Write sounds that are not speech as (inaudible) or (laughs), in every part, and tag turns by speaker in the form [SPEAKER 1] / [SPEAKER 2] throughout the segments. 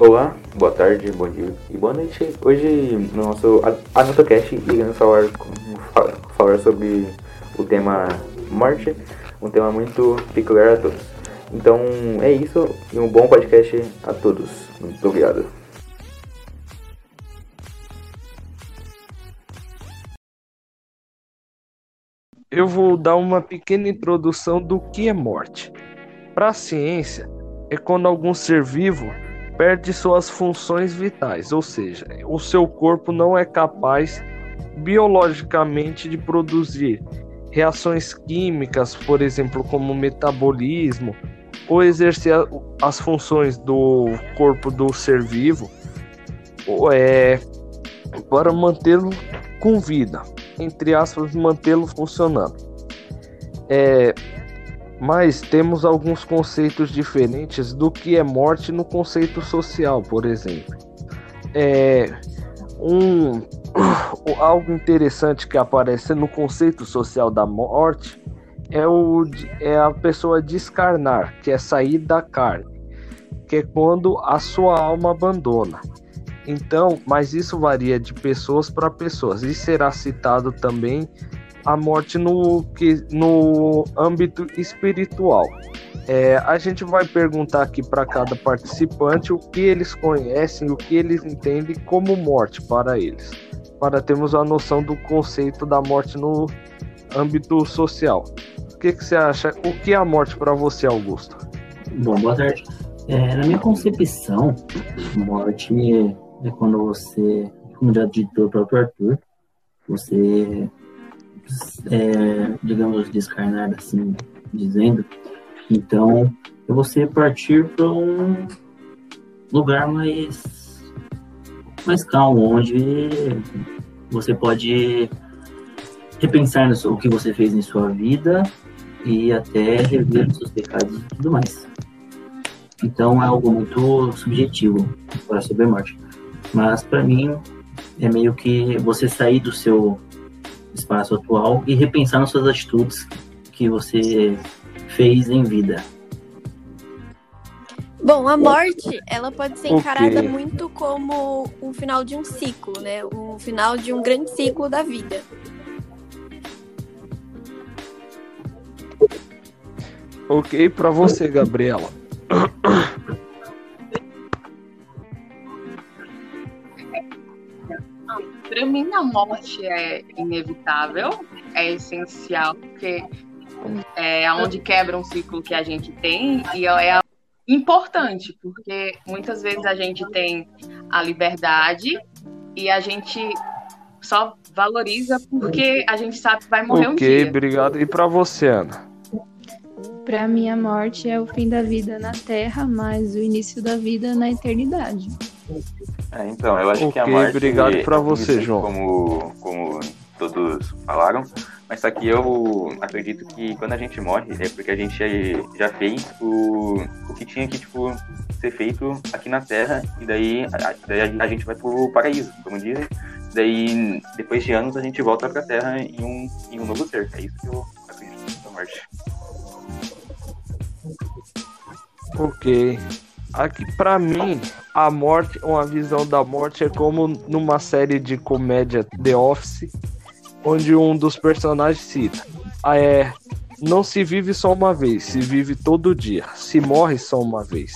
[SPEAKER 1] Olá, boa tarde, bom dia e boa noite. Hoje no nosso AnotoCast iremos falar, falar sobre o tema morte, um tema muito peculiar a todos. Então é isso e um bom podcast a todos. Muito obrigado.
[SPEAKER 2] Eu vou dar uma pequena introdução do que é morte. Para a ciência, é quando algum ser vivo perde suas funções vitais, ou seja, o seu corpo não é capaz biologicamente de produzir reações químicas, por exemplo, como metabolismo, ou exercer as funções do corpo do ser vivo é, para mantê-lo com vida, entre aspas, mantê-lo funcionando. É, mas temos alguns conceitos diferentes do que é morte no conceito social, por exemplo. É um (coughs) algo interessante que aparece no conceito social da morte é o é a pessoa descarnar, que é sair da carne, que é quando a sua alma abandona. Então, mas isso varia de pessoas para pessoas e será citado também a morte no, que, no âmbito espiritual. É, a gente vai perguntar aqui para cada participante o que eles conhecem, o que eles entendem como morte para eles, para termos a noção do conceito da morte no âmbito social. O que, que você acha? O que é a morte para você, Augusto?
[SPEAKER 3] Bom, boa tarde. É, na minha concepção, morte é quando você, como já disse o próprio Arthur, você é, digamos, descarnar, assim dizendo. Então, é você partir para um lugar mais, mais calmo, onde você pode repensar no, o que você fez em sua vida e até rever os seus pecados e tudo mais. Então é algo muito subjetivo para sobre a morte. Mas para mim é meio que você sair do seu espaço atual e repensar nas suas atitudes que você fez em vida.
[SPEAKER 4] Bom, a morte, ela pode ser encarada muito como o final de um ciclo, né? O final de um grande ciclo da vida.
[SPEAKER 2] Ok, para você, Gabriela.
[SPEAKER 5] Para mim, a morte é inevitável, é essencial, porque é onde quebra um ciclo que a gente tem e é importante, porque muitas vezes a gente tem a liberdade e a gente só valoriza porque a gente sabe que vai morrer
[SPEAKER 2] okay,
[SPEAKER 5] um dia.
[SPEAKER 2] Ok, obrigado. E para você, Ana?
[SPEAKER 6] Para mim, a morte é o fim da vida na Terra, mas o início da vida na eternidade.
[SPEAKER 1] É, então, eu acho
[SPEAKER 2] okay,
[SPEAKER 1] que a morte...
[SPEAKER 2] obrigado para você, João.
[SPEAKER 1] Como, como todos falaram, mas só que eu acredito que quando a gente morre é porque a gente já fez o, o que tinha que, tipo, ser feito aqui na Terra e daí a, daí a gente vai pro paraíso, como dizem. Daí, depois de anos, a gente volta pra Terra em um, em um novo ser. É isso que eu acredito na morte.
[SPEAKER 2] Ok. Aqui, para mim, a morte, uma visão da morte é como numa série de comédia The Office, onde um dos personagens cita: ah, é, não se vive só uma vez, se vive todo dia, se morre só uma vez.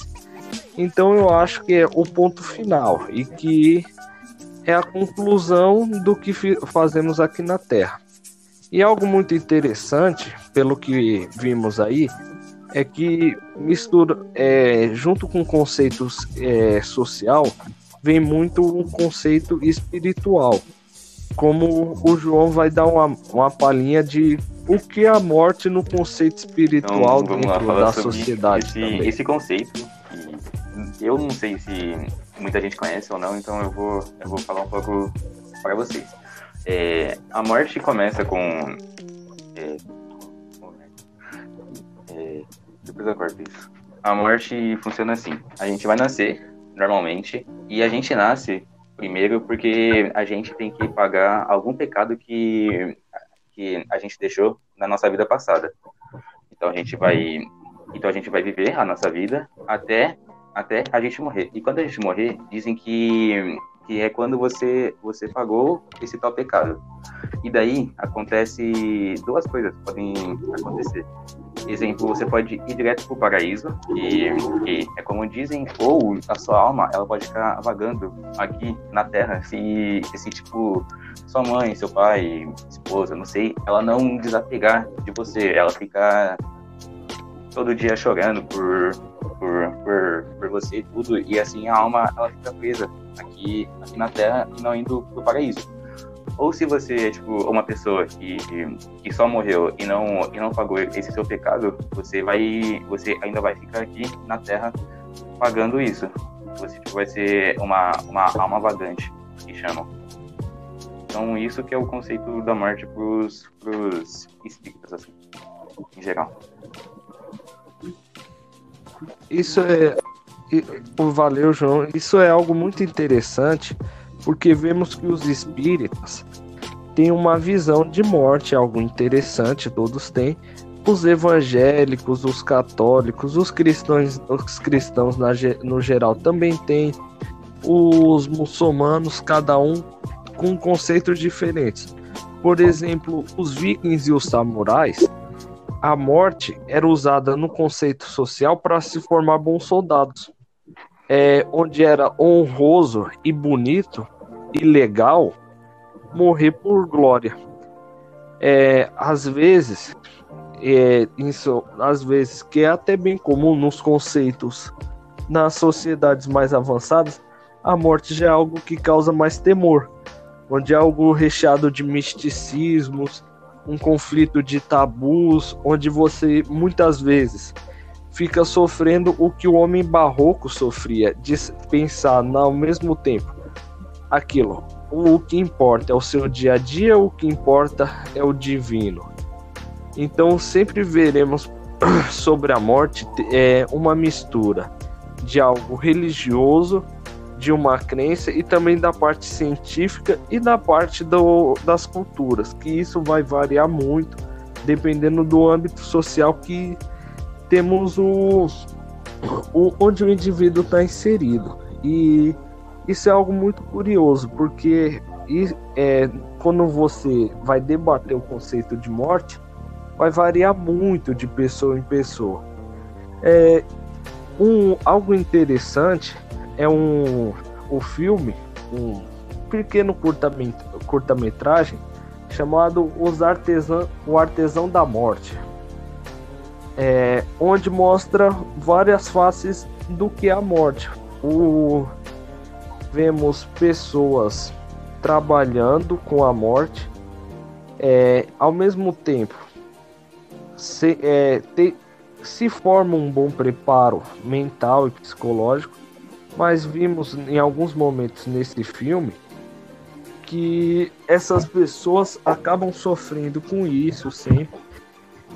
[SPEAKER 2] Então eu acho que é o ponto final e que é a conclusão do que fazemos aqui na Terra. E algo muito interessante, pelo que vimos aí, é que mistura, é, junto com conceitos é, social, vem muito um conceito espiritual. Como o João vai dar uma, uma palhinha de o que é a morte no conceito espiritual então, dentro lá, da sociedade.
[SPEAKER 1] Esse, esse, conceito, que eu não sei se muita gente conhece ou não, então eu vou, eu vou falar um pouco para vocês. É, a morte começa com. É, corto isso. A morte funciona assim: a gente vai nascer, normalmente, e a gente nasce primeiro porque a gente tem que pagar algum pecado que, que a gente deixou na nossa vida passada. Então a gente vai, então a gente vai viver a nossa vida até até a gente morrer. E quando a gente morrer, dizem que, que é quando você, você pagou esse tal pecado. E daí acontece duas coisas podem acontecer. Exemplo, você pode ir direto para o paraíso, que é como dizem, ou a sua alma ela pode ficar vagando aqui na Terra se, se tipo, sua mãe, seu pai, esposa, não sei, ela não desapegar de você, ela ficar todo dia chorando por, por, por, por você e tudo, e assim a alma ela fica presa aqui, aqui na Terra e não indo pro paraíso. Ou se você é tipo uma pessoa que, que só morreu e não, e não pagou esse seu pecado, você vai você ainda vai ficar aqui na Terra pagando isso. Você tipo, vai ser uma, uma alma vagante, que chamam. Então isso que é o conceito da morte pros, pros espíritas, assim, em geral.
[SPEAKER 2] Isso é. Valeu, João. Isso é algo muito interessante, porque vemos que os espíritas têm uma visão de morte, algo interessante, todos têm. Os evangélicos, os católicos, os cristãos, os cristãos na, no geral também têm. Os muçulmanos, cada um com conceitos diferentes. Por exemplo, os vikings e os samurais a morte era usada no conceito social para se formar bons soldados, é, onde era honroso e bonito e legal morrer por glória. É, às vezes, é, isso, às vezes que é até bem comum nos conceitos nas sociedades mais avançadas, a morte já é algo que causa mais temor, onde é algo recheado de misticismos um conflito de tabus, onde você muitas vezes fica sofrendo o que o homem barroco sofria, de pensar ao mesmo tempo aquilo. O que importa é o seu dia a dia, o que importa é o divino. Então sempre veremos (clears throat) sobre a morte é uma mistura de algo religioso de uma crença e também da parte científica e da parte do, das culturas, que isso vai variar muito dependendo do âmbito social que temos o, o onde o indivíduo está inserido. E isso é algo muito curioso, porque é, quando você vai debater o conceito de morte, vai variar muito de pessoa em pessoa. É, um, algo interessante é um o filme, um pequeno curta-metragem chamado Os Artesã, O Artesão da Morte, é, onde mostra várias faces do que é a morte. O, vemos pessoas trabalhando com a morte, é, ao mesmo tempo se, é, te, se forma um bom preparo mental e psicológico mas vimos em alguns momentos nesse filme que essas pessoas acabam sofrendo com isso sempre.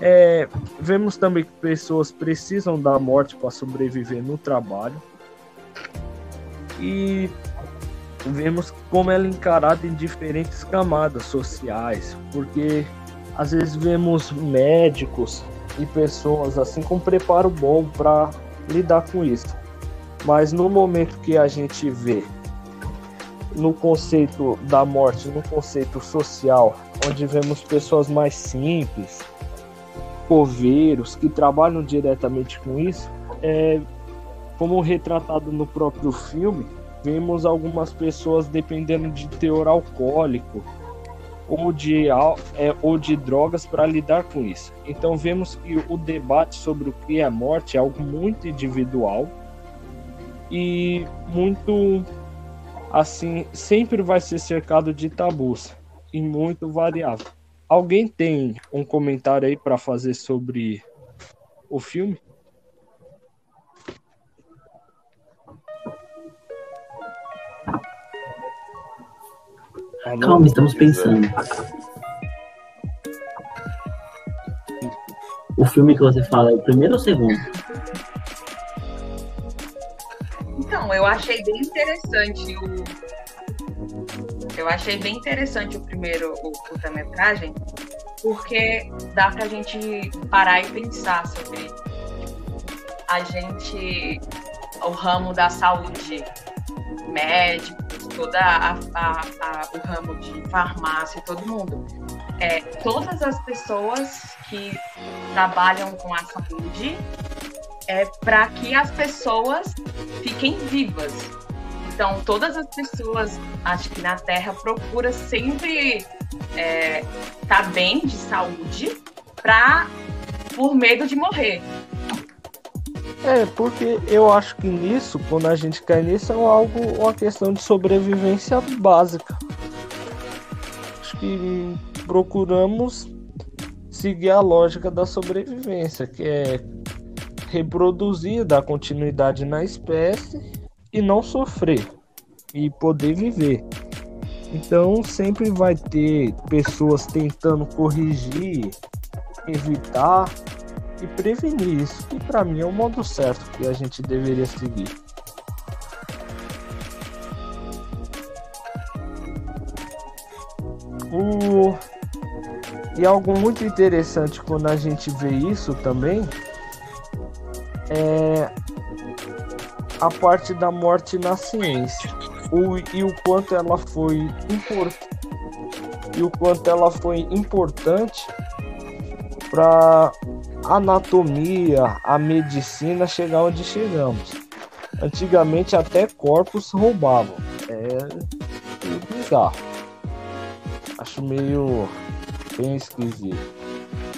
[SPEAKER 2] É, vemos também que pessoas precisam da morte para sobreviver no trabalho. E vemos como ela é encarada em diferentes camadas sociais, porque às vezes vemos médicos e pessoas assim com preparo bom para lidar com isso. Mas no momento que a gente vê no conceito da morte, no conceito social, onde vemos pessoas mais simples, coveiros, que trabalham diretamente com isso, é, como retratado no próprio filme, vemos algumas pessoas dependendo de teor alcoólico ou de, é, ou de drogas para lidar com isso. Então vemos que o debate sobre o que é morte é algo muito individual e muito assim, sempre vai ser cercado de tabus e muito variável. Alguém tem um comentário aí para fazer sobre o filme?
[SPEAKER 3] Calma, estamos pensando. O filme que você fala é o primeiro ou o segundo?
[SPEAKER 5] Então, eu achei bem interessante o. Eu achei bem interessante o primeiro, o curta-metragem, porque dá pra gente parar e pensar sobre a gente o ramo da saúde médico, toda a, a, a, o ramo de farmácia, todo mundo. É, todas as pessoas que trabalham com a saúde é para que as pessoas fiquem vivas. Então, todas as pessoas, acho que na Terra, procura sempre é, tá bem de saúde para por medo de morrer.
[SPEAKER 2] É, porque eu acho que nisso, quando a gente cai nisso, é algo, uma questão de sobrevivência básica. Acho que procuramos seguir a lógica da sobrevivência, que é reproduzir, dar continuidade na espécie e não sofrer e poder viver. Então sempre vai ter pessoas tentando corrigir, evitar e prevenir isso, que para mim é o modo certo que a gente deveria seguir. O... E algo muito interessante quando a gente vê isso também é a parte da morte na ciência o, e o quanto ela foi importante e o quanto ela foi importante para anatomia, a medicina chegar onde chegamos. Antigamente até corpos roubavam. É bizarro. Acho meio bem esquisito.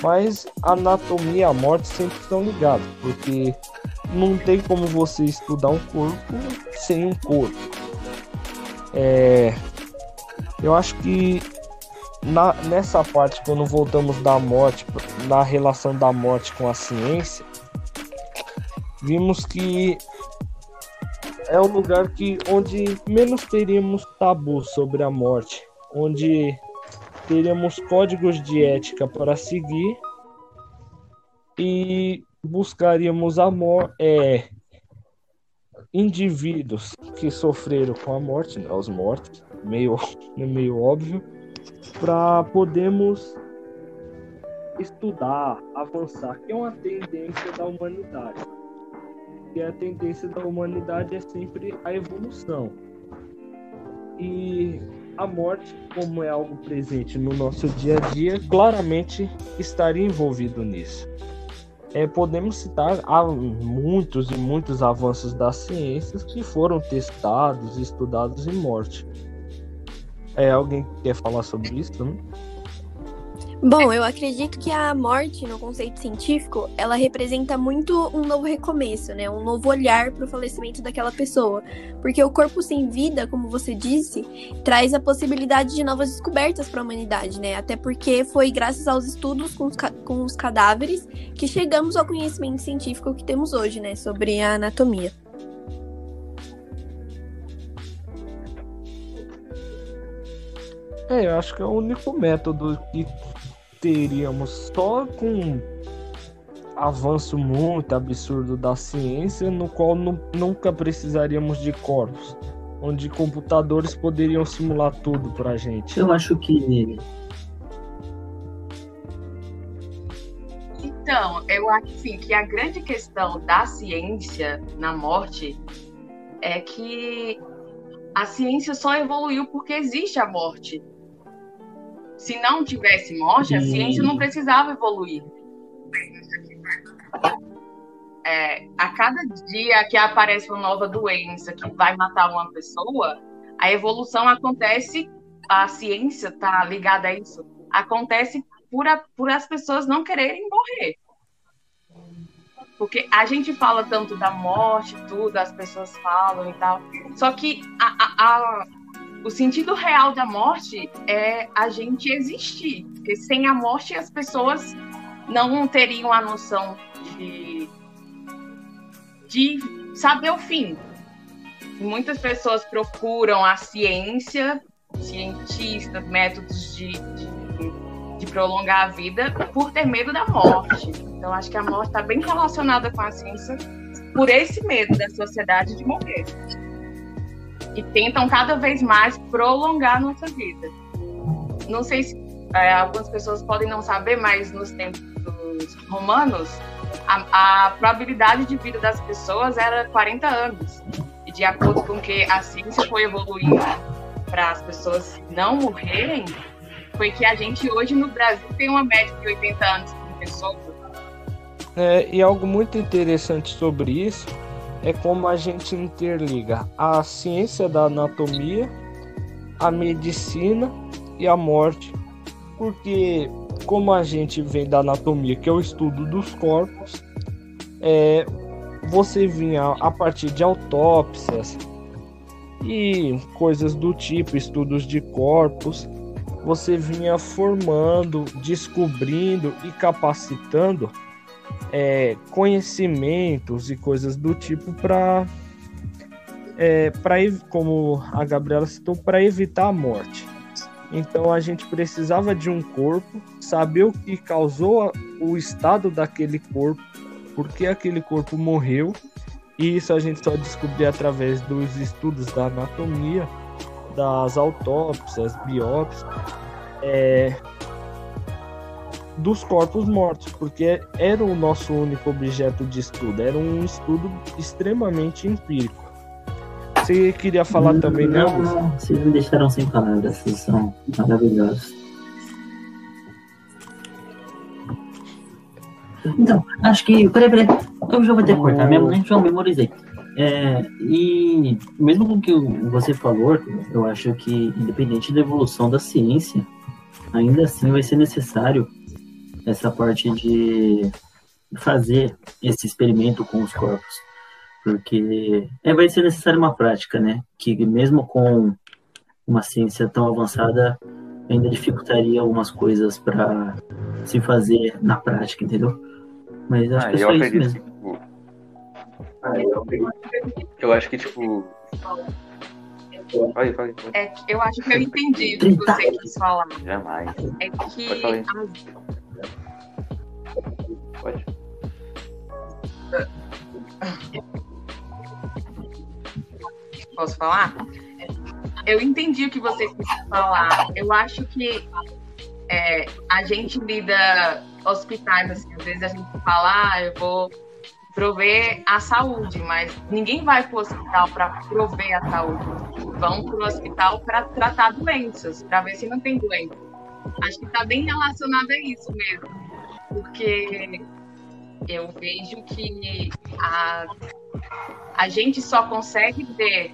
[SPEAKER 2] Mas anatomia e a morte sempre estão ligados, porque não tem como você estudar um corpo sem um corpo. É, eu acho que na, nessa parte, quando voltamos da morte, na relação da morte com a ciência, vimos que é o lugar que onde menos teríamos tabu sobre a morte, onde teríamos códigos de ética para seguir e buscaríamos amor é indivíduos que sofreram com a morte, né, os mortos, meio (laughs) meio óbvio para podermos estudar, avançar, que é uma tendência da humanidade. E a tendência da humanidade é sempre a evolução. E a morte, como é algo presente no nosso dia a dia, claramente estaria envolvido nisso. É, podemos citar muitos e muitos avanços das ciências que foram testados estudados em morte. É, alguém quer falar sobre isso? Né?
[SPEAKER 4] Bom, eu acredito que a morte, no conceito científico, ela representa muito um novo recomeço, né? Um novo olhar para o falecimento daquela pessoa. Porque o corpo sem vida, como você disse, traz a possibilidade de novas descobertas para a humanidade, né? Até porque foi graças aos estudos com os, com os cadáveres que chegamos ao conhecimento científico que temos hoje, né? Sobre a anatomia.
[SPEAKER 2] É, eu acho que é o único método que teríamos só com avanço muito absurdo da ciência, no qual nunca precisaríamos de corpos, onde computadores poderiam simular tudo pra gente.
[SPEAKER 3] Eu acho que.
[SPEAKER 5] Então, eu acho assim, que a grande questão da ciência na morte é que a ciência só evoluiu porque existe a morte se não tivesse morte, a ciência não precisava evoluir. É, a cada dia que aparece uma nova doença que vai matar uma pessoa, a evolução acontece, a ciência está ligada a isso, acontece por, a, por as pessoas não quererem morrer. Porque a gente fala tanto da morte, tudo, as pessoas falam e tal. Só que a, a, o sentido real da morte é a gente existir. Porque sem a morte as pessoas não teriam a noção de, de saber o fim. Muitas pessoas procuram a ciência, cientistas, métodos de, de, de prolongar a vida por ter medo da morte. Então, acho que a morte está bem relacionada com a ciência por esse medo da sociedade de morrer e tentam cada vez mais prolongar nossa vida. Não sei se é, algumas pessoas podem não saber, mas nos tempos romanos, a, a probabilidade de vida das pessoas era 40 anos. E de acordo com que a ciência foi evoluindo para as pessoas não morrerem, foi que a gente hoje no Brasil tem uma média de 80 anos por pessoa.
[SPEAKER 2] É, e algo muito interessante sobre isso é como a gente interliga a ciência da anatomia, a medicina e a morte. Porque como a gente vem da anatomia, que é o estudo dos corpos, é, você vinha a partir de autópsias e coisas do tipo, estudos de corpos, você vinha formando, descobrindo e capacitando é, conhecimentos e coisas do tipo para é, para como a Gabriela citou para evitar a morte. Então a gente precisava de um corpo, saber o que causou o estado daquele corpo, por que aquele corpo morreu, e isso a gente só descobria através dos estudos da anatomia, das autópsias, biópsias, é, dos corpos mortos, porque era o nosso único objeto de estudo, era um estudo extremamente empírico. Você queria falar
[SPEAKER 3] não,
[SPEAKER 2] também,
[SPEAKER 3] não,
[SPEAKER 2] né?
[SPEAKER 3] Não, vocês me deixaram sem palavras, vocês são maravilhosos. Então, acho que. Peraí, peraí. Eu já vou ter que cortar mesmo, nem já memorizei. É, e mesmo com o que você falou, eu acho que, independente da evolução da ciência, ainda assim vai ser necessário essa parte de fazer esse experimento com os corpos. Porque é, vai ser necessária uma prática, né? Que mesmo com uma ciência tão avançada, ainda dificultaria algumas coisas para se fazer na prática, entendeu? Mas acho
[SPEAKER 1] Ah,
[SPEAKER 3] que é
[SPEAKER 1] eu
[SPEAKER 3] só isso
[SPEAKER 1] acredito
[SPEAKER 3] mesmo.
[SPEAKER 1] que, tipo. Eu acho que, tipo. Fala aí, fala aí, fala aí.
[SPEAKER 5] É eu acho que eu entendi o que você quis falar.
[SPEAKER 1] Jamais.
[SPEAKER 5] É que
[SPEAKER 1] Pode.
[SPEAKER 5] Posso falar? Eu entendi o que você quis falar. Eu acho que é, a gente lida hospitais, assim, às vezes a gente fala, ah, eu vou prover a saúde, mas ninguém vai para o hospital para prover a saúde. Vão para o hospital para tratar doenças, para ver se não tem doença. Acho que está bem relacionado a isso mesmo, porque eu vejo que a, a gente só consegue ter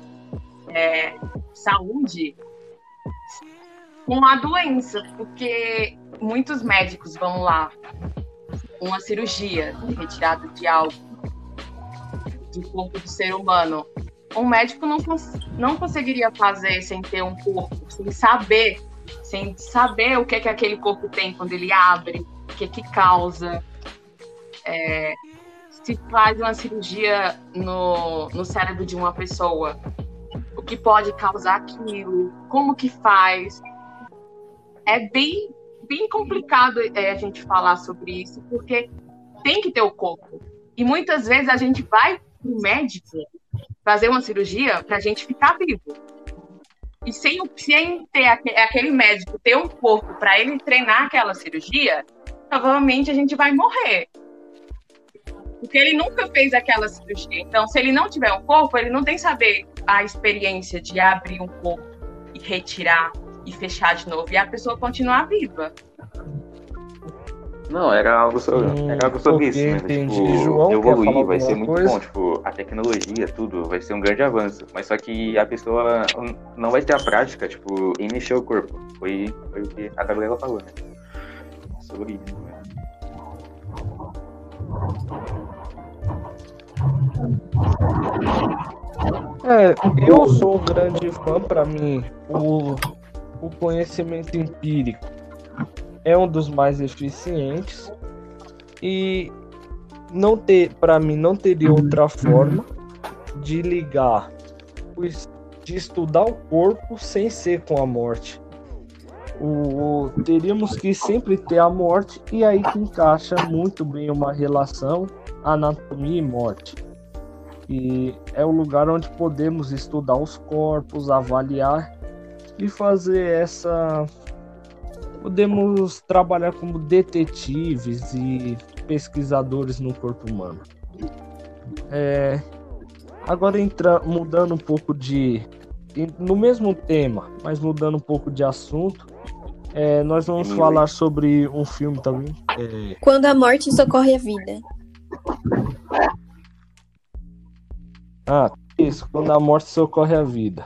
[SPEAKER 5] é, saúde com a doença, porque muitos médicos vão lá, uma cirurgia retirada de algo do corpo do ser humano. Um médico não, cons- não conseguiria fazer sem ter um corpo, sem saber, sem saber o que, é que aquele corpo tem quando ele abre, o que, que causa. É, se faz uma cirurgia no, no cérebro de uma pessoa, o que pode causar aquilo, como que faz. É bem, bem complicado é, a gente falar sobre isso, porque tem que ter o corpo. E muitas vezes a gente vai para o médico fazer uma cirurgia para a gente ficar vivo. E sem, sem ter aque- aquele médico ter um corpo para ele treinar aquela cirurgia, provavelmente a gente vai morrer. Porque ele nunca fez aquela cirurgia. Então, se ele não tiver um corpo, ele não tem saber a experiência de abrir um corpo e retirar e fechar de novo e a pessoa continuar viva.
[SPEAKER 1] Não, era algo sobre,
[SPEAKER 2] Hum,
[SPEAKER 1] era algo sobre isso mesmo.
[SPEAKER 2] entendi.
[SPEAKER 1] Tipo,
[SPEAKER 2] João,
[SPEAKER 1] evoluir vai ser muito
[SPEAKER 2] coisa?
[SPEAKER 1] bom. Tipo, a tecnologia, tudo, vai ser um grande avanço. Mas só que a pessoa não vai ter a prática, tipo, em mexer o corpo. Foi, foi o que a Gabriela falou, né? Sobre isso. né?
[SPEAKER 2] É, eu sou um grande fã, para mim, o, o conhecimento empírico é um dos mais eficientes e não ter, para mim, não teria outra forma de ligar, de estudar o corpo sem ser com a morte. O, teríamos que sempre ter a morte e aí que encaixa muito bem uma relação anatomia e morte. E é o lugar onde podemos estudar os corpos, avaliar e fazer essa. Podemos trabalhar como detetives e pesquisadores no corpo humano. É, agora entra, mudando um pouco de. No mesmo tema, mas mudando um pouco de assunto, é, nós vamos falar sobre um filme também. É,
[SPEAKER 4] Quando a morte socorre a vida.
[SPEAKER 2] Ah, isso, quando a morte socorre a vida.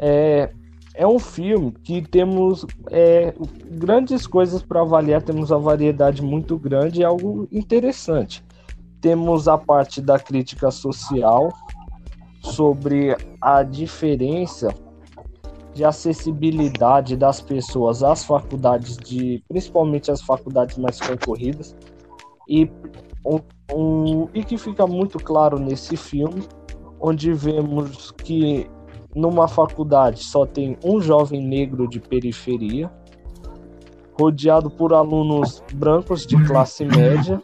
[SPEAKER 2] É, é um filme que temos é, grandes coisas para avaliar, temos uma variedade muito grande e algo interessante. Temos a parte da crítica social sobre a diferença de acessibilidade das pessoas às faculdades de, principalmente as faculdades mais concorridas, e um, e que fica muito claro nesse filme, onde vemos que numa faculdade só tem um jovem negro de periferia, rodeado por alunos brancos de classe média,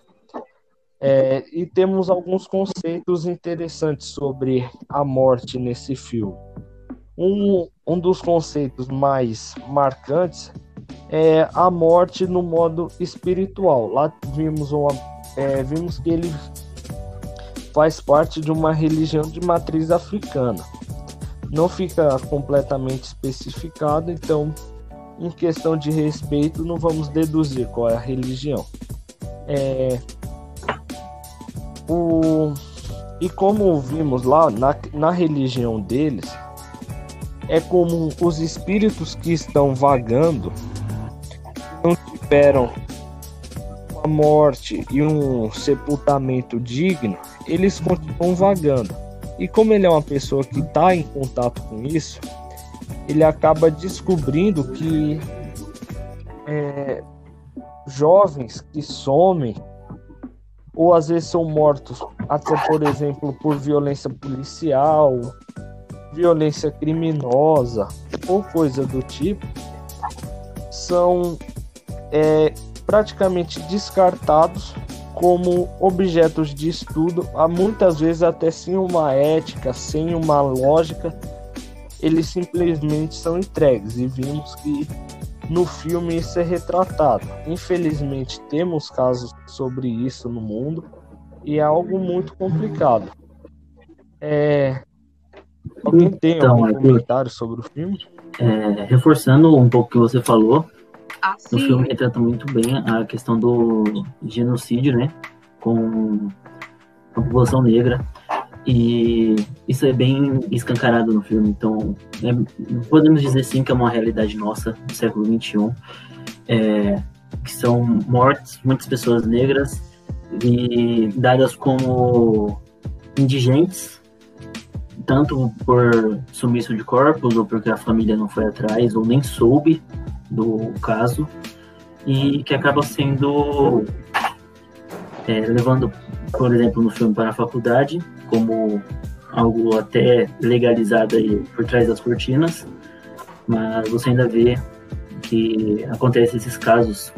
[SPEAKER 2] é, e temos alguns conceitos interessantes sobre a morte nesse filme. Um, um dos conceitos mais marcantes é a morte no modo espiritual. Lá vimos, uma, é, vimos que ele faz parte de uma religião de matriz africana. Não fica completamente especificado, então, em questão de respeito, não vamos deduzir qual é a religião. É, o, e como vimos lá, na, na religião deles, é comum os espíritos que estão vagando não tiveram uma morte e um sepultamento digno, eles continuam vagando. E como ele é uma pessoa que está em contato com isso, ele acaba descobrindo que é, jovens que somem ou às vezes são mortos até por exemplo por violência policial, violência criminosa ou coisa do tipo, são é, praticamente descartados como objetos de estudo, há muitas vezes até sem uma ética, sem uma lógica, eles simplesmente são entregues e vimos que no filme isso é retratado. Infelizmente temos casos sobre isso no mundo e é algo muito complicado. É... Alguém tem
[SPEAKER 3] Então,
[SPEAKER 2] algum
[SPEAKER 3] Arthur.
[SPEAKER 2] comentário sobre o filme?
[SPEAKER 3] É, reforçando um pouco o que você falou, no
[SPEAKER 5] Assim,
[SPEAKER 3] filme retrata muito bem a questão do genocídio, né? Com a população negra. E isso é bem escancarado no filme. Então, é- podemos dizer sim que é uma realidade nossa do século XXI. É, que são mortes muitas pessoas negras e dadas como indigentes, tanto por sumiço de corpos, ou porque a família não foi atrás, ou nem soube do caso e que acaba sendo é, levando, por exemplo, no filme para a faculdade como algo até legalizado aí por trás das cortinas, mas você ainda vê que acontece esses casos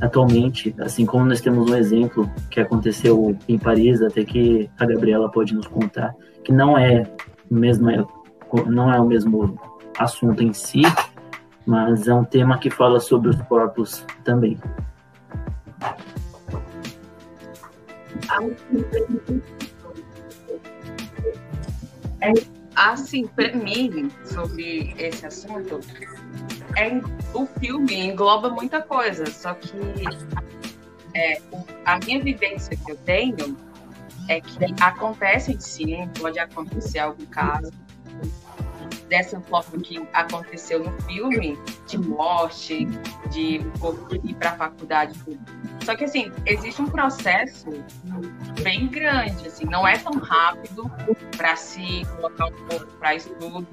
[SPEAKER 3] atualmente, assim como nós temos um exemplo que aconteceu em Paris, até que a Gabriela pode nos contar, que não é mesmo não é o mesmo assunto em si, mas é um tema que fala sobre os corpos também.
[SPEAKER 5] assim, pra mim, sobre esse assunto, é, o filme engloba muita coisa, só que é, a minha vivência que eu tenho é que acontece sim, pode acontecer algum caso dessa forma que aconteceu no filme, de morte, de o corpo ir para a faculdade. Só que assim, existe um processo bem grande, assim, não é tão rápido para se colocar um corpo para estudo.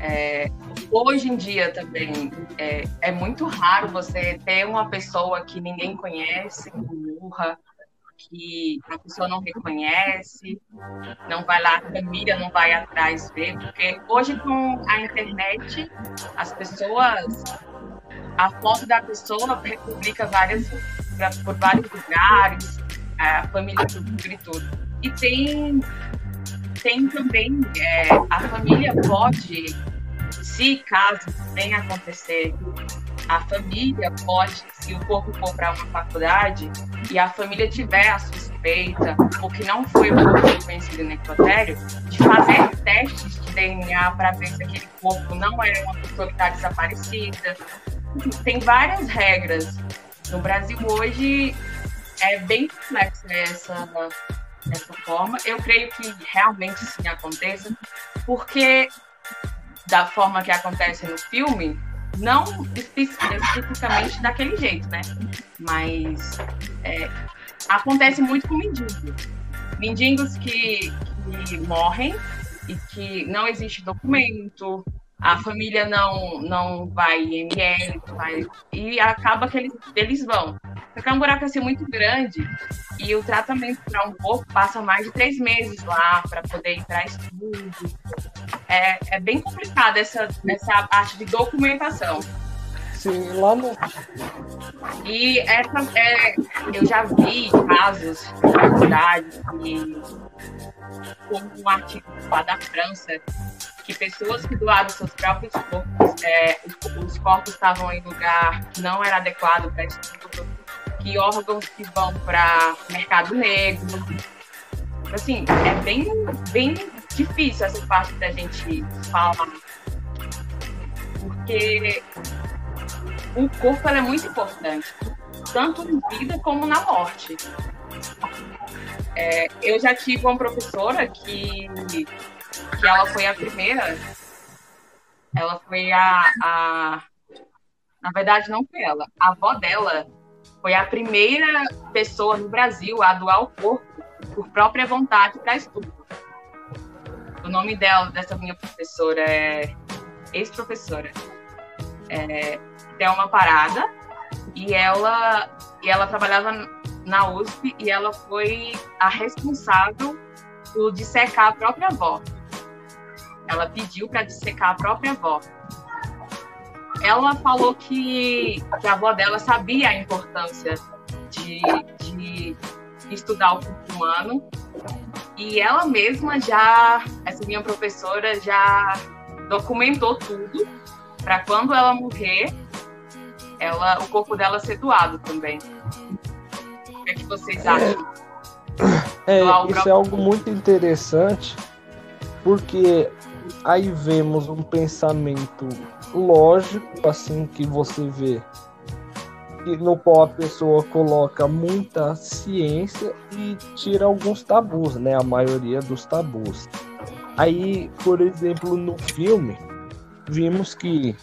[SPEAKER 5] É, hoje em dia também é, é muito raro você ter uma pessoa que ninguém conhece, que morra, que a pessoa não reconhece, não vai lá, a família não vai atrás ver, porque hoje com a internet as pessoas, a foto da pessoa publica várias, por vários lugares, a família publica e tudo. E tem, tem também, é, a família pode, se caso venha acontecer, a família pode, se o corpo para uma faculdade, e a família tiver a suspeita, ou que não foi o corpo reconhecido necrotério, de fazer testes de DNA para ver se aquele corpo não é uma pessoa que está desaparecida. Tem várias regras. No Brasil hoje é bem complexa essa, essa forma. Eu creio que realmente sim aconteça, porque da forma que acontece no filme, não especificamente daquele jeito, né? Mas é, acontece muito com mendigos. Mendigos que, que morrem e que não existe documento, a família não, não vai em ML, vai, e acaba que eles, eles vão. Porque é um buraco assim muito grande e o tratamento para um corpo passa mais de três meses lá para poder entrar estudo. É, é bem complicado essa, essa parte de documentação.
[SPEAKER 2] Sim, lá no.
[SPEAKER 5] E essa, é, eu já vi casos na faculdade que, como um artigo lá da França, que pessoas que doaram seus próprios corpos, é, os, corpos estavam em lugar que não era adequado para estudo, que órgãos que vão para mercado negro. Assim, é bem, bem difícil essa parte da gente falar. Porque o corpo é muito importante, tanto em vida como na morte. É, eu já tive uma professora que, que ela foi a primeira, ela foi a, a. Na verdade, não foi ela. A avó dela foi a primeira pessoa no Brasil a doar o corpo por própria vontade para estudo. O nome dela, dessa minha professora, é ex-professora. É, uma Parada, e ela, e ela trabalhava na USP e ela foi a responsável por dissecar a própria avó. Ela pediu para dissecar a própria avó. Ela falou que, que a avó dela sabia a importância de, de estudar o corpo humano e ela mesma já, essa minha professora já documentou tudo para quando ela morrer ela, o corpo dela ser doado também. O que, é que vocês acham?
[SPEAKER 2] É, é isso é algo muito interessante, porque aí vemos um pensamento lógico, assim, que você vê, no qual a pessoa coloca muita ciência e tira alguns tabus, né? A maioria dos tabus. Aí, por exemplo, no filme, vimos que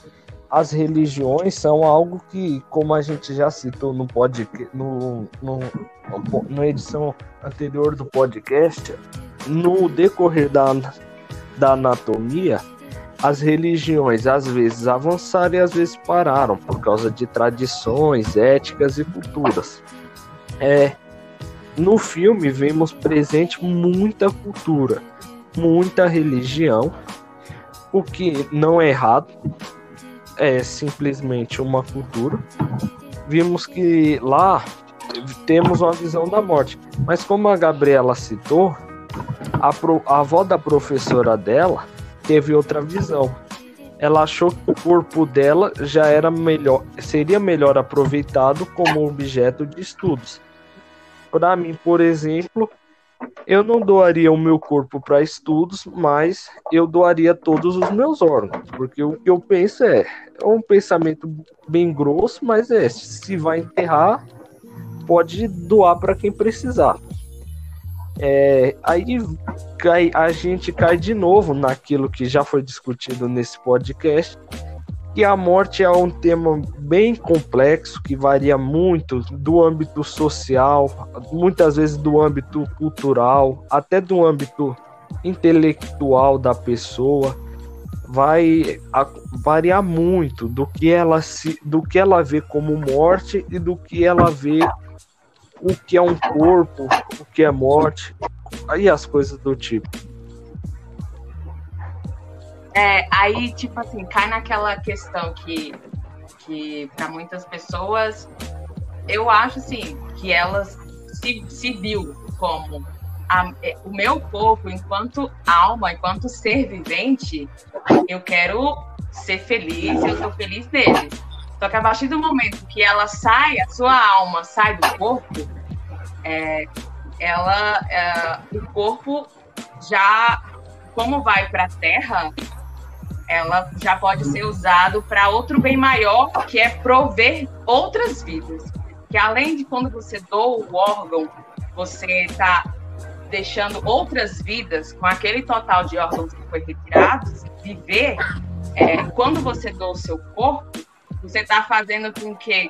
[SPEAKER 2] as religiões são algo que, como a gente já citou no podcast, no, no, no, edição anterior do podcast, no decorrer da, da anatomia, as religiões às vezes avançaram e às vezes pararam por causa de tradições, éticas e culturas. É, no filme vemos presente muita cultura, muita religião, o que não é errado, é simplesmente uma cultura. Vimos que lá temos uma visão da morte. Mas como a Gabriela citou, a, pro, a avó da professora dela teve outra visão. Ela achou que o corpo dela já era melhor, seria melhor aproveitado como objeto de estudos. Para mim, por exemplo, eu não doaria o meu corpo para estudos, mas eu doaria todos os meus órgãos, porque o que eu penso é, é um pensamento bem grosso, mas é, se vai enterrar, pode doar para quem precisar. É, aí cai, a gente cai de novo naquilo que já foi discutido nesse podcast, que a morte é um tema bem complexo, que varia muito do âmbito social, muitas vezes do âmbito cultural, até do âmbito intelectual da pessoa. Vai variar muito do que ela se, do que ela vê como morte e do que ela vê o que é um corpo, o que é morte, aí as coisas do tipo.
[SPEAKER 5] É, aí, tipo assim, cai naquela questão que, que para muitas pessoas, eu acho assim, que elas se, se viu como a, é, o meu corpo, enquanto alma, enquanto ser vivente, eu quero ser feliz, eu sou feliz nele. Só que a partir do momento que ela sai, a sua alma sai do corpo, é, ela, é, o corpo já, como vai para a Terra, ela já pode ser usado para outro bem maior, que é prover outras vidas. Que além de quando você doa o órgão, você está deixando outras vidas com aquele total de órgãos que foi retirado viver. É, quando você doa o seu corpo, você está fazendo com que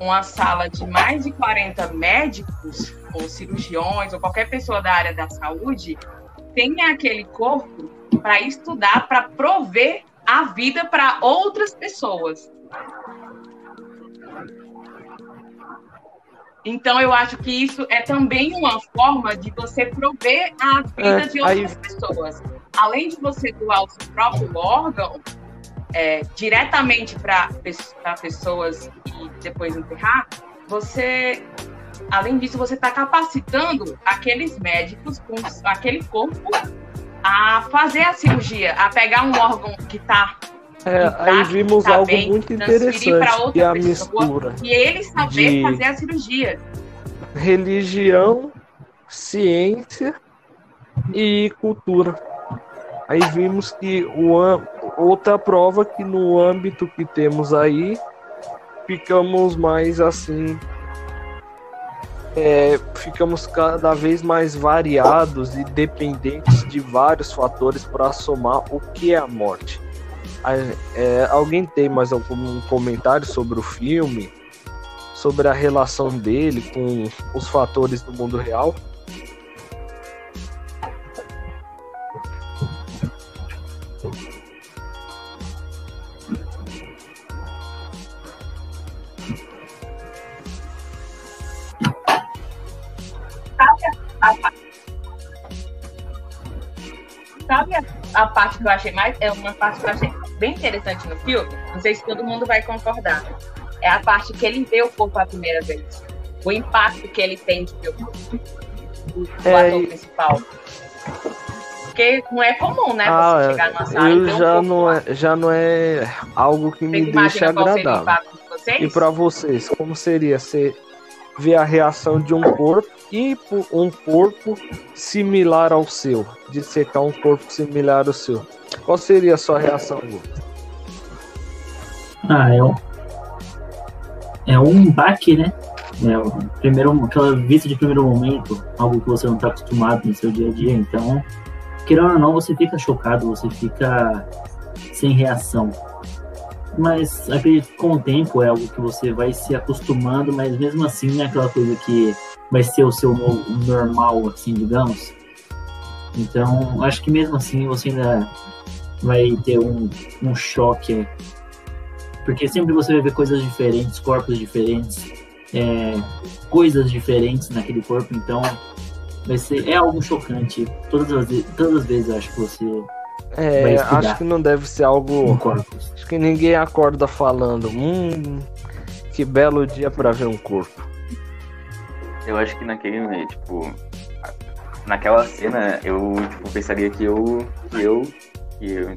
[SPEAKER 5] uma sala de mais de 40 médicos, ou cirurgiões, ou qualquer pessoa da área da saúde, tenha aquele corpo para estudar, para prover a vida para outras pessoas. Então, eu acho que isso é também uma forma de você prover a vida é, de outras aí... pessoas. Além de você doar o seu próprio órgão é, diretamente para pessoas e depois enterrar, você, além disso, você está capacitando aqueles médicos com aquele corpo a fazer a cirurgia, a pegar um órgão que está
[SPEAKER 2] é, aí vimos tá algo bem, muito interessante, que é a mistura
[SPEAKER 5] e ele saber fazer a cirurgia.
[SPEAKER 2] Religião, ciência e cultura. Aí vimos que o, outra prova que no âmbito que temos aí ficamos mais assim é, ficamos cada vez mais variados e dependentes de vários fatores para somar o que é a morte. É, alguém tem mais algum comentário sobre o filme? Sobre a relação dele com os fatores do mundo real?
[SPEAKER 5] Sabe a, a, parte que eu achei mais? É uma parte que eu achei bem interessante no filme. Não sei se todo mundo vai concordar. É a parte que ele vê o corpo a primeira vez. O impacto que ele tem de ver o corpo. O, é, ator principal. Porque não é comum, né?
[SPEAKER 2] Ah, você chegar numa sala eu e já um não é, já não é algo que me deixa agradável. E para vocês, como seria ser ver a reação de um corpo e um corpo similar ao seu, de secar um corpo similar ao seu. Qual seria a sua reação?
[SPEAKER 3] Ah, é um, é um baque, né? É primeiro, aquela vista de primeiro momento, algo que você não está acostumado no seu dia a dia. Então, querendo ou não, você fica chocado, você fica sem reação mas acredito que com o tempo é algo que você vai se acostumando, mas mesmo assim é aquela coisa que vai ser o seu normal, assim, digamos. Então, acho que mesmo assim você ainda vai ter um, um choque, porque sempre você vai ver coisas diferentes, corpos diferentes, é, coisas diferentes naquele corpo, então vai ser, é algo chocante. Todas as, todas as vezes acho que você
[SPEAKER 2] é, acho que não deve ser algo. Acho que ninguém acorda falando, hum, que belo dia para ver um corpo.
[SPEAKER 1] Eu acho que naquele, tipo, naquela cena eu tipo, pensaria que eu, que eu, que eu,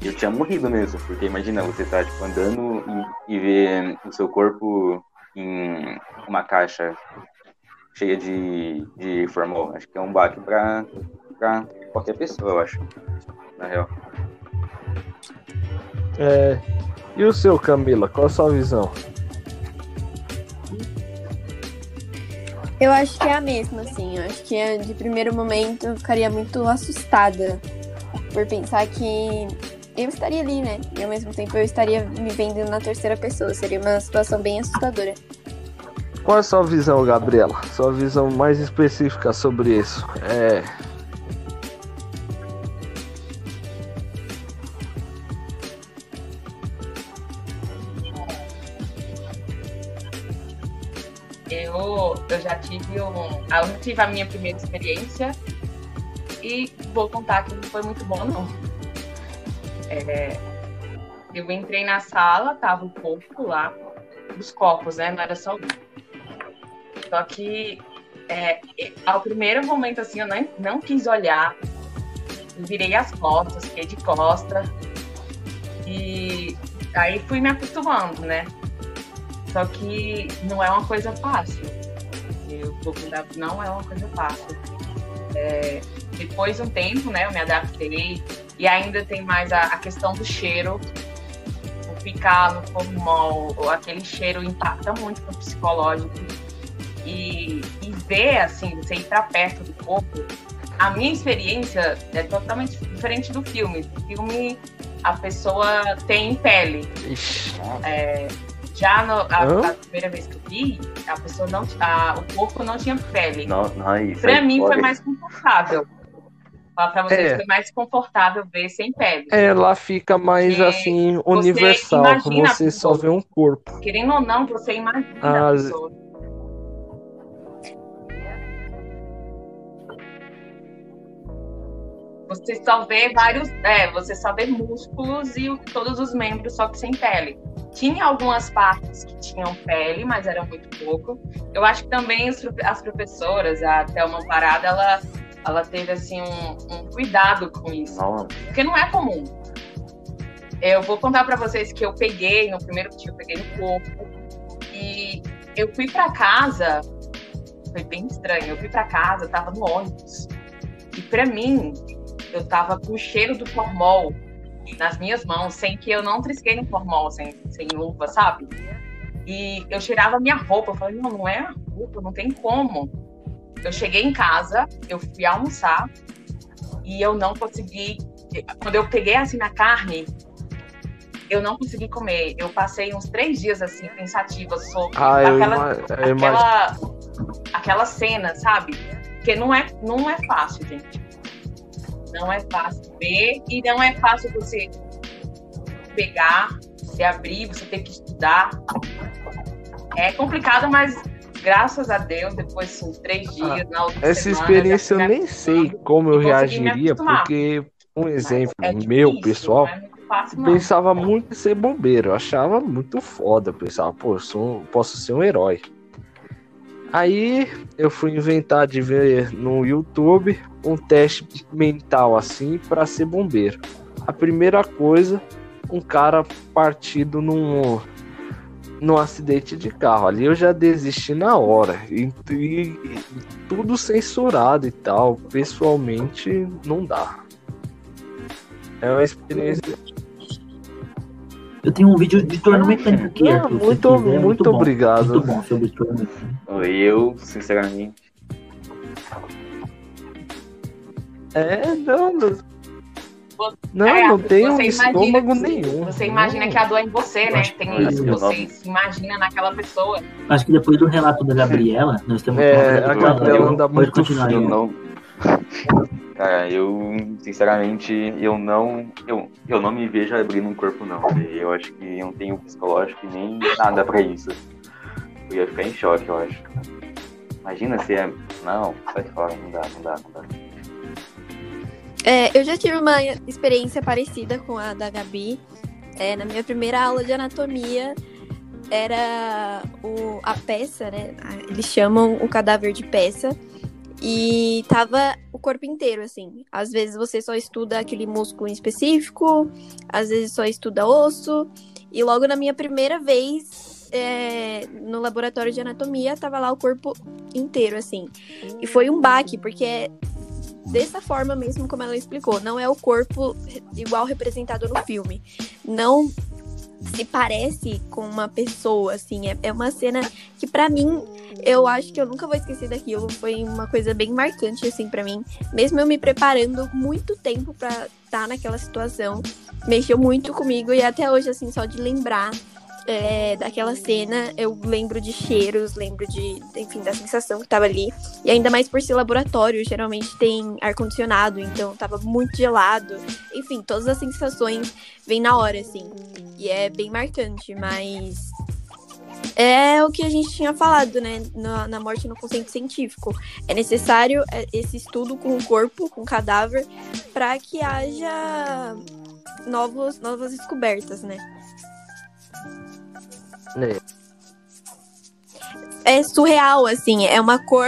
[SPEAKER 1] que eu tinha morrido mesmo, porque imagina você tá tipo andando e, e ver o seu corpo em uma caixa cheia de, de formol. Acho que é um baque pra, pra qualquer pessoa, eu acho. Na real.
[SPEAKER 2] É, e o seu, Camila? Qual a sua visão?
[SPEAKER 4] Eu acho que é a mesma, assim. Eu acho que é, de primeiro momento eu ficaria muito assustada por pensar que eu estaria ali, né? E ao mesmo tempo eu estaria me vendo na terceira pessoa. Seria uma situação bem assustadora.
[SPEAKER 2] Qual é a sua visão, Gabriela? Sua visão mais específica sobre isso? É,
[SPEAKER 5] eu já tive um. Eu tive a minha primeira experiência e vou contar que não foi muito bom, não. É, eu entrei na sala, tava o corpo lá, os copos, né? Não era só um. Só que é, ao primeiro momento, assim, eu não, não quis olhar. virei as costas, fiquei de costa. E aí fui me acostumando, né? Só que não é uma coisa fácil. Porque o corpo da não é uma coisa fácil. É, depois de um tempo, né, eu me adaptei e ainda tem mais a, a questão do cheiro, o ficar no formol, aquele cheiro impacta muito no psicológico e, e ver assim, você ir para perto do corpo. A minha experiência é totalmente diferente do filme. No filme a pessoa tem pele. É, já no, a, a, primeira vez que eu vi, a pessoa não a, o corpo não tinha pele.
[SPEAKER 1] Não, não, isso
[SPEAKER 5] pra mim foi mais confortável. Falar pra vocês, é. foi mais confortável ver sem pele.
[SPEAKER 2] Ela fica mais Porque assim, universal, você, você só vê um corpo.
[SPEAKER 5] Querendo ou não, você imagina a pessoa. Você só vê vários. É, você só vê músculos e todos os membros, só que sem pele. Tinha algumas partes que tinham pele, mas era muito pouco. Eu acho que também as professoras, a Thelma Parada, ela, ela teve assim um, um cuidado com isso. Porque não é comum. Eu vou contar para vocês que eu peguei, no primeiro dia eu peguei no corpo. E eu fui para casa, foi bem estranho. Eu fui para casa, eu tava no ônibus. E para mim, eu tava com o cheiro do formol nas minhas mãos, sem que eu não trisquei no formol, sem, sem luva, sabe? E eu cheirava minha roupa, eu falei, não, não é a roupa, não tem como. Eu cheguei em casa, eu fui almoçar e eu não consegui. Quando eu peguei assim na carne, eu não consegui comer. Eu passei uns três dias assim, pensativa sobre ah, aquela, aquela, aquela cena, sabe? Porque não é, não é fácil, gente. Não é fácil ver e não é fácil você pegar, se abrir, você ter que estudar. É complicado, mas graças a Deus, depois de três ah, dias, ah, na outra
[SPEAKER 2] Essa semana, experiência eu nem sei como eu reagiria, porque, um exemplo é difícil, meu, pessoal, é fácil, pensava muito em ser bombeiro, eu achava muito foda, pensava, pô, sou, posso ser um herói. Aí eu fui inventar de ver no YouTube um teste mental assim para ser bombeiro. A primeira coisa, um cara partido num num acidente de carro. Ali eu já desisti na hora. E, e, e tudo censurado e tal. Pessoalmente não dá. É uma experiência
[SPEAKER 3] eu tenho um vídeo de torno mecânico aqui.
[SPEAKER 2] Ah, muito, muito, muito, muito obrigado.
[SPEAKER 3] Muito bom sobre torno
[SPEAKER 1] Eu, sinceramente.
[SPEAKER 2] É, não. Não, é, não tem um estômago nenhum.
[SPEAKER 5] Você imagina que a dor é em você, né? Tem isso, você se imagina naquela pessoa.
[SPEAKER 3] Acho que depois do relato da Gabriela, nós temos
[SPEAKER 2] é, a Gabriela dá muito continuar.
[SPEAKER 1] Eu não. Cara, eu, sinceramente, eu não, eu, eu não me vejo abrindo um corpo, não. Eu acho que eu não tenho psicológico nem nada pra isso. Eu ia ficar em choque, eu acho. Imagina se é. Não, sai fora, não dá, não dá, não dá.
[SPEAKER 4] É, eu já tive uma experiência parecida com a da Gabi. É, na minha primeira aula de anatomia, era o, a peça, né? Eles chamam o cadáver de peça. E tava o corpo inteiro, assim. Às vezes você só estuda aquele músculo em específico, às vezes só estuda osso. E logo na minha primeira vez é, no laboratório de anatomia, tava lá o corpo inteiro, assim. E foi um baque, porque é dessa forma mesmo como ela explicou. Não é o corpo igual representado no filme. Não se parece com uma pessoa, assim. É, é uma cena que, para mim, eu acho que eu nunca vou esquecer daquilo. Foi uma coisa bem marcante, assim, para mim. Mesmo eu me preparando muito tempo para estar tá naquela situação, mexeu muito comigo e até hoje, assim, só de lembrar é, daquela cena, eu lembro de cheiros, lembro de, enfim, da sensação que tava ali. E ainda mais por ser laboratório, geralmente tem ar-condicionado, então tava muito gelado. Enfim, todas as sensações vêm na hora, assim. E é bem marcante, mas é o que a gente tinha falado, né, na, na morte no conceito científico. É necessário é, esse estudo com o corpo, com o cadáver, para que haja novos, novas descobertas, né? É. é surreal, assim, é uma cor.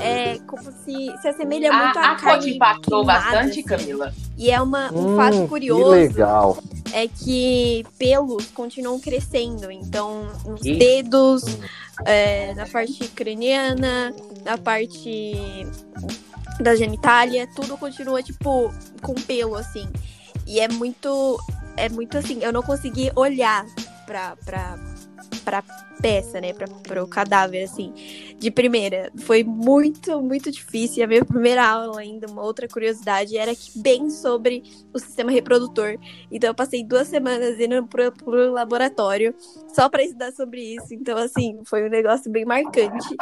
[SPEAKER 4] É como se se assemelha muito
[SPEAKER 5] a,
[SPEAKER 4] a,
[SPEAKER 5] a cor te impactou bastante, assim. Camila.
[SPEAKER 4] E é uma, um hum, fato curioso.
[SPEAKER 2] Que legal.
[SPEAKER 4] é que pelos continuam crescendo. Então, nos dedos, é, na parte craniana, na parte da genitália, tudo continua, tipo, com pelo, assim. E é muito. É muito assim, eu não consegui olhar pra, pra, pra peça, né? Pra, pro cadáver, assim, de primeira. Foi muito, muito difícil. E a minha primeira aula, ainda, uma outra curiosidade, era que bem sobre o sistema reprodutor. Então eu passei duas semanas indo pro, pro laboratório só pra estudar sobre isso. Então, assim, foi um negócio bem marcante.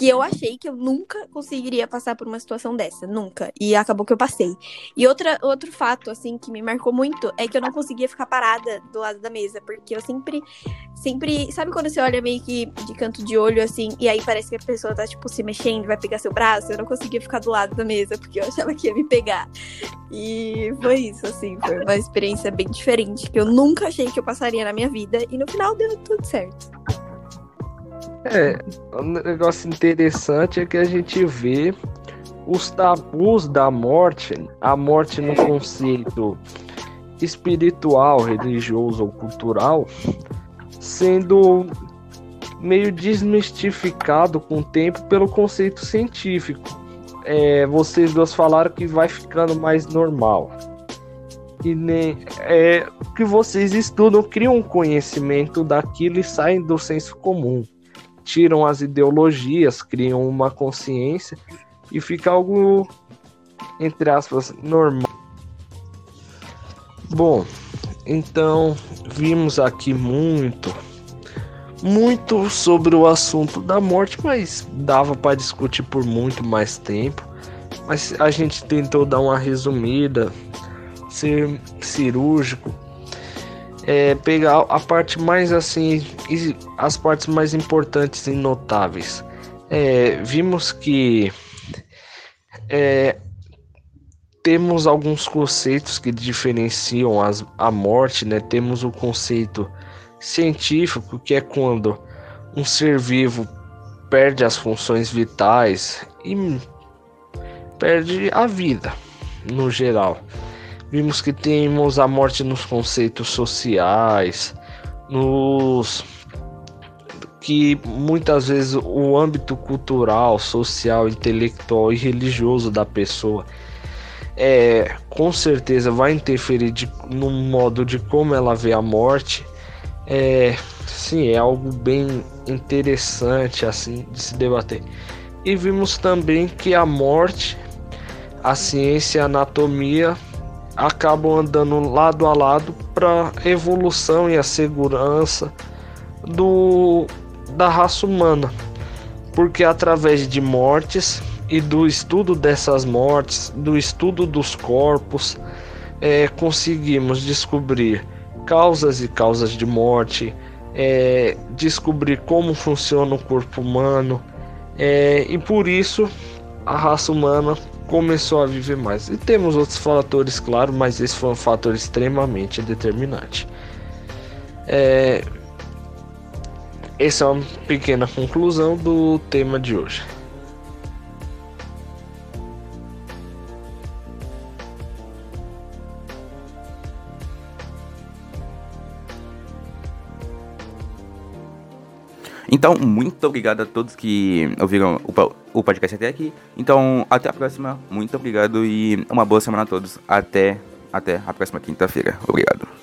[SPEAKER 4] Que eu achei que eu nunca conseguiria passar por uma situação dessa, nunca. E acabou que eu passei. E outra, outro fato, assim, que me marcou muito é que eu não conseguia ficar parada do lado da mesa, porque eu sempre, sempre. Sabe quando você olha meio que de canto de olho, assim, e aí parece que a pessoa tá, tipo, se mexendo, vai pegar seu braço? Eu não conseguia ficar do lado da mesa, porque eu achava que ia me pegar. E foi isso, assim, foi uma experiência bem diferente, que eu nunca achei que eu passaria na minha vida, e no final deu tudo certo.
[SPEAKER 2] É, um negócio interessante é que a gente vê os tabus da morte, a morte no conceito espiritual, religioso ou cultural, sendo meio desmistificado com o tempo pelo conceito científico. É, vocês duas falaram que vai ficando mais normal. E nem é que vocês estudam, criam um conhecimento daquilo e saem do senso comum tiram as ideologias, criam uma consciência e fica algo, entre aspas, normal. Bom, então vimos aqui muito, muito sobre o assunto da morte, mas dava para discutir por muito mais tempo. Mas a gente tentou dar uma resumida, ser cirúrgico é, pegar a parte mais assim, as partes mais importantes e notáveis. É, vimos que é, temos alguns conceitos que diferenciam as, a morte, né? Temos o conceito científico, que é quando um ser vivo perde as funções vitais e perde a vida no geral. Vimos que temos a morte nos conceitos sociais, nos que muitas vezes o âmbito cultural, social, intelectual e religioso da pessoa é com certeza vai interferir de, no modo de como ela vê a morte. É, sim, é algo bem interessante assim de se debater. E vimos também que a morte, a ciência e a anatomia acabam andando lado a lado para a evolução e a segurança do, da raça humana, porque através de mortes e do estudo dessas mortes, do estudo dos corpos, é, conseguimos descobrir causas e causas de morte, é, descobrir como funciona o corpo humano, é, e por isso a raça humana começou a viver mais. E temos outros fatores, claro, mas esse foi um fator extremamente determinante. É... Essa é uma pequena conclusão do tema de hoje.
[SPEAKER 7] Então, muito obrigado a todos que ouviram o, o podcast até aqui. Então, até a próxima. Muito obrigado e uma boa semana a todos. Até, até a próxima quinta-feira. Obrigado.